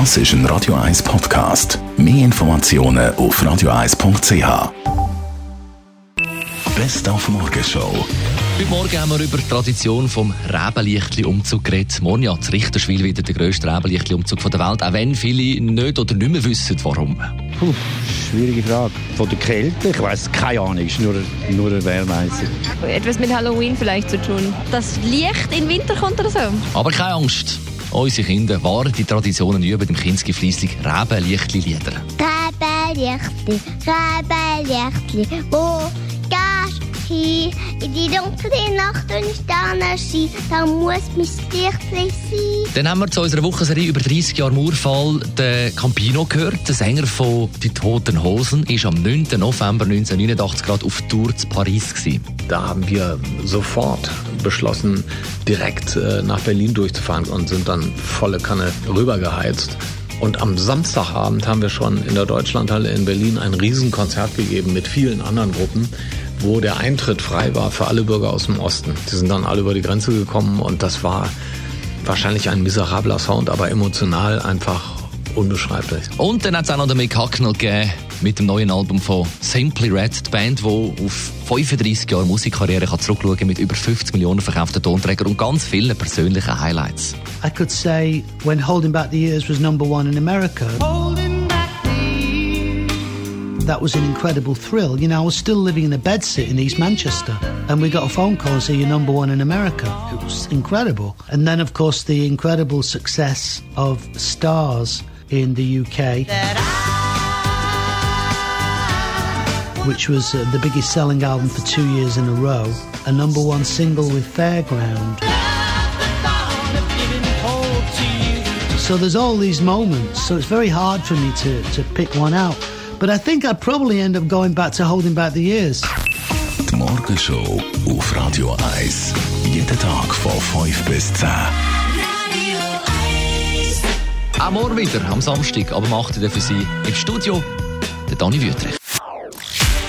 Das ist ein Radio 1 Podcast. Mehr Informationen auf radio1.ch. Best auf Morgenshow. Heute Morgen haben wir über die Tradition vom Rebenlichtli-Umzug geredet. Morgen ja das Richterschwil wieder der grösste Rebenlichtli-Umzug der Welt, auch wenn viele nicht oder nicht mehr wissen, warum. Puh, schwierige Frage. Von der Kälte? Ich weiß keine Ahnung. Ist nur, nur ein Wärmeiser. Etwas mit Halloween vielleicht zu tun. Das Licht im Winter kommt oder so. Aber keine Angst. Unsere Kinder wahren die Traditionen über dem Kinski fleissig Rebenlichtli-Lieder. Rebenlichtli, Rebenlichtli, wo gehst du hin? In die dunkle Nacht und Sterne sein, da muss mein Lichtli sein. Dann haben wir zu unserer Wochenserie über 30 Jahre Mauerfall den Campino gehört. Der Sänger von Die Toten Hosen ist am 9. November 1989 gerade auf Tour zu Paris. Gewesen. Da haben wir sofort beschlossen, direkt äh, nach Berlin durchzufahren und sind dann volle Kanne rübergeheizt. Und am Samstagabend haben wir schon in der Deutschlandhalle in Berlin ein Riesenkonzert gegeben mit vielen anderen Gruppen, wo der Eintritt frei war für alle Bürger aus dem Osten. Die sind dann alle über die Grenze gekommen und das war wahrscheinlich ein miserabler Sound, aber emotional einfach unbeschreiblich. Und dann hat es auch noch den Mick gegeben mit dem neuen Album von Simply Red, die Band, die auf 35 Jahre Musikkarriere kann zurückschauen kann mit über 50 Millionen verkauften Tonträgern und ganz vielen persönlichen Highlights. I could say when Holding Back the Years was number one in America. That was an incredible thrill. You know, I was still living in a bedsit in East Manchester, and we got a phone call and say you're number one in America. It was incredible. And then, of course, the incredible success of Stars in the UK, which was uh, the biggest selling album for two years in a row, a number one single with Fairground. So there's all these moments. So it's very hard for me to, to pick one out. But I think I'd probably end up going back to holding back the years. Die Morgenshow auf Radio 1. Jeden Tag von 5 bis 10. Auch morgen wieder, am Samstag, aber macht ihr für Sie im Studio der Dani Wüthrich.